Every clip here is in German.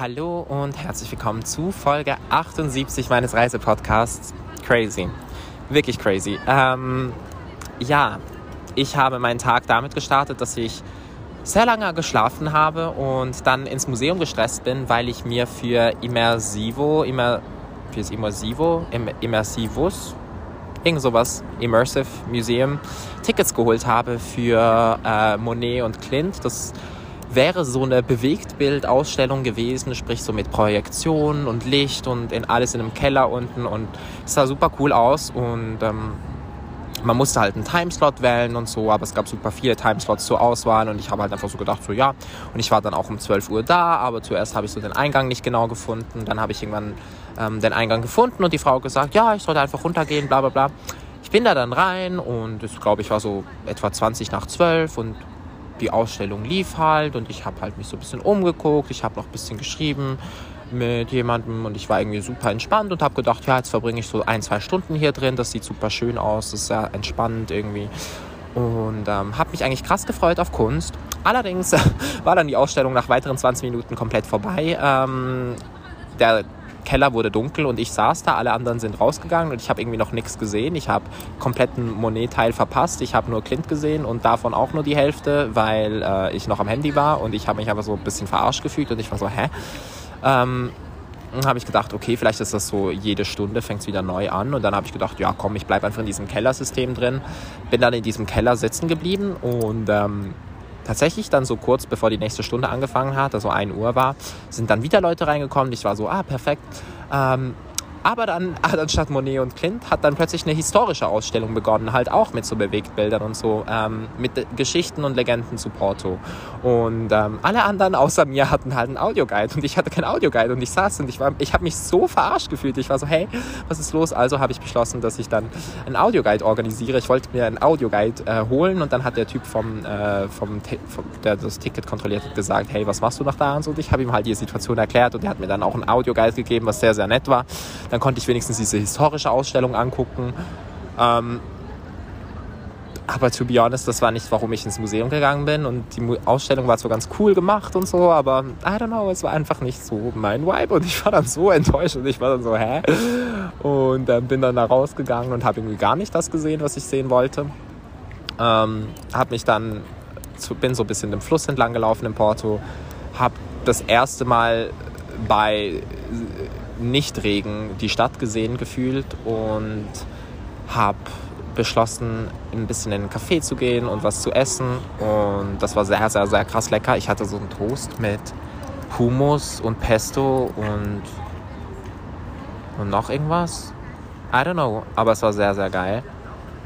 Hallo und herzlich willkommen zu Folge 78 meines Reisepodcasts. Crazy. Wirklich crazy. Ähm, ja, ich habe meinen Tag damit gestartet, dass ich sehr lange geschlafen habe und dann ins Museum gestresst bin, weil ich mir für Immersivo, Immer, für das Immersivo, Immersivus, irgend sowas, Immersive Museum, Tickets geholt habe für äh, Monet und Clint. Das wäre so eine Bewegtbildausstellung gewesen, sprich so mit Projektion und Licht und in alles in einem Keller unten und es sah super cool aus und ähm, man musste halt einen Timeslot wählen und so, aber es gab super viele Timeslots zur Auswahl und ich habe halt einfach so gedacht, so ja. Und ich war dann auch um 12 Uhr da, aber zuerst habe ich so den Eingang nicht genau gefunden. Dann habe ich irgendwann ähm, den Eingang gefunden und die Frau gesagt, ja, ich sollte einfach runtergehen, bla bla bla. Ich bin da dann rein und es glaube ich war so etwa 20 nach 12 und die Ausstellung lief halt und ich habe halt mich so ein bisschen umgeguckt, ich habe noch ein bisschen geschrieben mit jemandem und ich war irgendwie super entspannt und habe gedacht, ja, jetzt verbringe ich so ein, zwei Stunden hier drin, das sieht super schön aus, das ist sehr entspannt irgendwie und ähm, habe mich eigentlich krass gefreut auf Kunst. Allerdings war dann die Ausstellung nach weiteren 20 Minuten komplett vorbei. Ähm, der Keller wurde dunkel und ich saß da, alle anderen sind rausgegangen und ich habe irgendwie noch nichts gesehen. Ich habe kompletten Monet-Teil verpasst. Ich habe nur Clint gesehen und davon auch nur die Hälfte, weil äh, ich noch am Handy war und ich habe mich einfach so ein bisschen verarscht gefühlt und ich war so, hä? Ähm, dann habe ich gedacht, okay, vielleicht ist das so, jede Stunde fängt es wieder neu an. Und dann habe ich gedacht, ja komm, ich bleibe einfach in diesem Kellersystem drin. Bin dann in diesem Keller sitzen geblieben und ähm, tatsächlich dann so kurz bevor die nächste Stunde angefangen hat, also 1 Uhr war, sind dann wieder Leute reingekommen. Ich war so, ah, perfekt. Ähm, aber dann, anstatt Monet und Clint, hat dann plötzlich eine historische Ausstellung begonnen, halt auch mit so Bewegtbildern und so, ähm, mit Geschichten und Legenden zu Porto. Und ähm, alle anderen außer mir hatten halt einen Audioguide und ich hatte keinen Audioguide und ich saß und ich war, ich habe mich so verarscht gefühlt. Ich war so, hey, was ist los? Also habe ich beschlossen, dass ich dann einen Audioguide organisiere. Ich wollte mir einen Audioguide äh, holen und dann hat der Typ vom, äh, vom, vom, der das Ticket kontrolliert hat, gesagt, hey, was machst du noch da und so. Und ich habe ihm halt die Situation erklärt und er hat mir dann auch einen Audioguide gegeben, was sehr, sehr nett war. Dann konnte ich wenigstens diese historische Ausstellung angucken. Ähm, aber to be honest, das war nicht, warum ich ins Museum gegangen bin. Und die Ausstellung war zwar ganz cool gemacht und so, aber I don't know, es war einfach nicht so mein Vibe. Und ich war dann so enttäuscht und ich war dann so, hä? Und dann bin dann da rausgegangen und habe irgendwie gar nicht das gesehen, was ich sehen wollte. Ähm, hab mich dann, bin so ein bisschen dem Fluss entlang gelaufen in Porto. Hab das erste Mal bei Nichtregen die Stadt gesehen gefühlt und habe beschlossen, ein bisschen in einen Café zu gehen und was zu essen. Und das war sehr, sehr, sehr krass lecker. Ich hatte so einen Toast mit Hummus und Pesto und, und noch irgendwas. I don't know, aber es war sehr, sehr geil.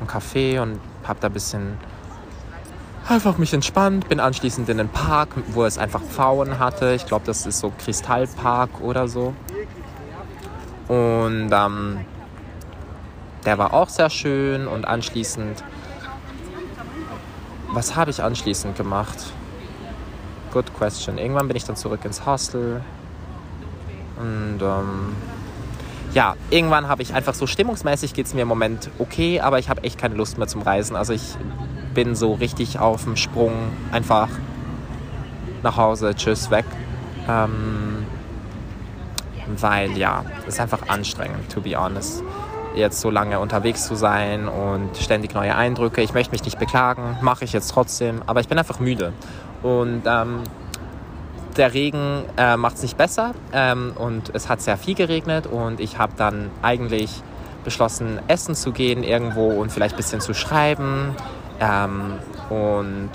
Ein Café und habe da ein bisschen einfach mich entspannt, bin anschließend in den Park, wo es einfach Pfauen hatte. Ich glaube, das ist so Kristallpark oder so. Und ähm, der war auch sehr schön und anschließend, was habe ich anschließend gemacht? Good question. Irgendwann bin ich dann zurück ins Hostel und ähm, ja, irgendwann habe ich einfach so stimmungsmäßig geht es mir im Moment okay, aber ich habe echt keine Lust mehr zum Reisen. Also ich bin so richtig auf dem Sprung, einfach nach Hause, tschüss, weg. Ähm, weil ja, es ist einfach anstrengend, to be honest. Jetzt so lange unterwegs zu sein und ständig neue Eindrücke. Ich möchte mich nicht beklagen, mache ich jetzt trotzdem, aber ich bin einfach müde. Und ähm, der Regen äh, macht es nicht besser ähm, und es hat sehr viel geregnet und ich habe dann eigentlich beschlossen, essen zu gehen irgendwo und vielleicht ein bisschen zu schreiben. Ähm, und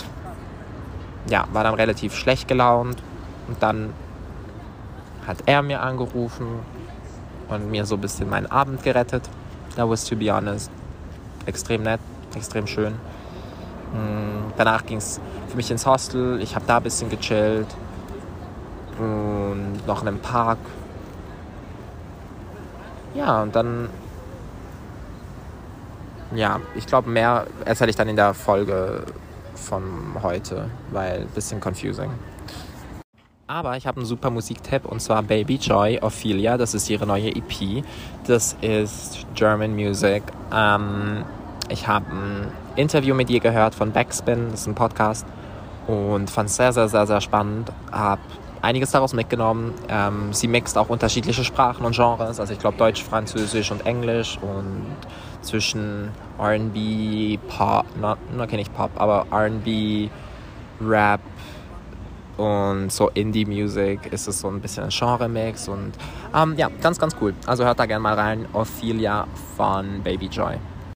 ja, war dann relativ schlecht gelaunt und dann hat er mir angerufen und mir so ein bisschen meinen Abend gerettet. That was, to be honest, extrem nett, extrem schön. Mm, danach ging es für mich ins Hostel. Ich habe da ein bisschen gechillt und noch in einem Park. Ja, und dann, ja, ich glaube, mehr erzähle ich dann in der Folge von heute, weil ein bisschen confusing. Aber ich habe einen super Musiktipp und zwar Baby Joy Ophelia. Das ist ihre neue EP. Das ist German Music. Ähm, ich habe ein Interview mit ihr gehört von Backspin. Das ist ein Podcast. Und fand es sehr, sehr, sehr, sehr spannend. Habe einiges daraus mitgenommen. Ähm, sie mixt auch unterschiedliche Sprachen und Genres, also ich glaube Deutsch, Französisch und Englisch und zwischen RB, Pop, na, kenne ich Pop, aber RB, Rap und so Indie-Music ist es so ein bisschen ein Genre-Mix und ähm, ja, ganz, ganz cool. Also hört da gerne mal rein. Ophelia von Baby Joy.